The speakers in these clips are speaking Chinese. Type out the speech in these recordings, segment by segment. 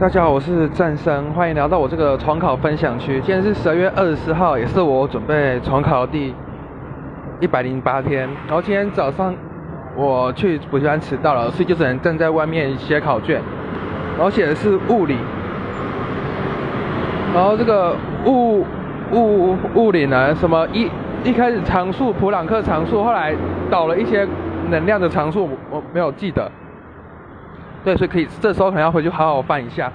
大家好，我是战生，欢迎来到我这个重考分享区。今天是十二月二十四号，也是我准备重考第一百零八天。然后今天早上我去补习班迟到了，所以就只能站在外面写考卷。然后写的是物理，然后这个物物物理呢，什么一一开始常数普朗克常数，后来导了一些能量的常数，我没有记得。对，所以可以这时候可能要回去好好翻一下。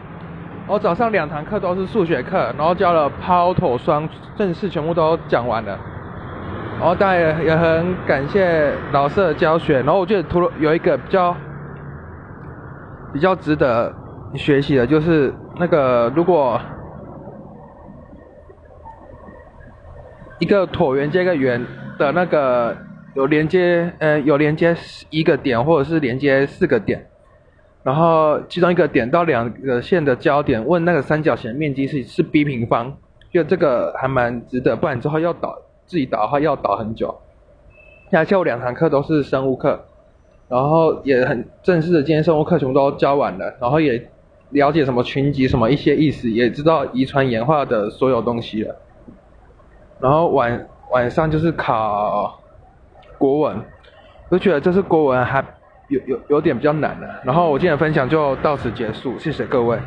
我早上两堂课都是数学课，然后教了抛投双正式全部都讲完了。然后当然也也很感谢老师的教学。然后我觉得图有一个比较比较值得学习的，就是那个如果一个椭圆接一个圆的那个有连接呃有连接一个点或者是连接四个点。然后其中一个点到两个线的交点，问那个三角形面积是是 b 平方，就这个还蛮值得，不然之后要导自己导的话要导很久。下午两堂课都是生物课，然后也很正式的，今天生物课全部都教完了，然后也了解什么群集什么一些意思，也知道遗传演化的所有东西了。然后晚晚上就是考国文，我觉得这次国文还。有有有点比较难的，然后我今天的分享就到此结束，谢谢各位。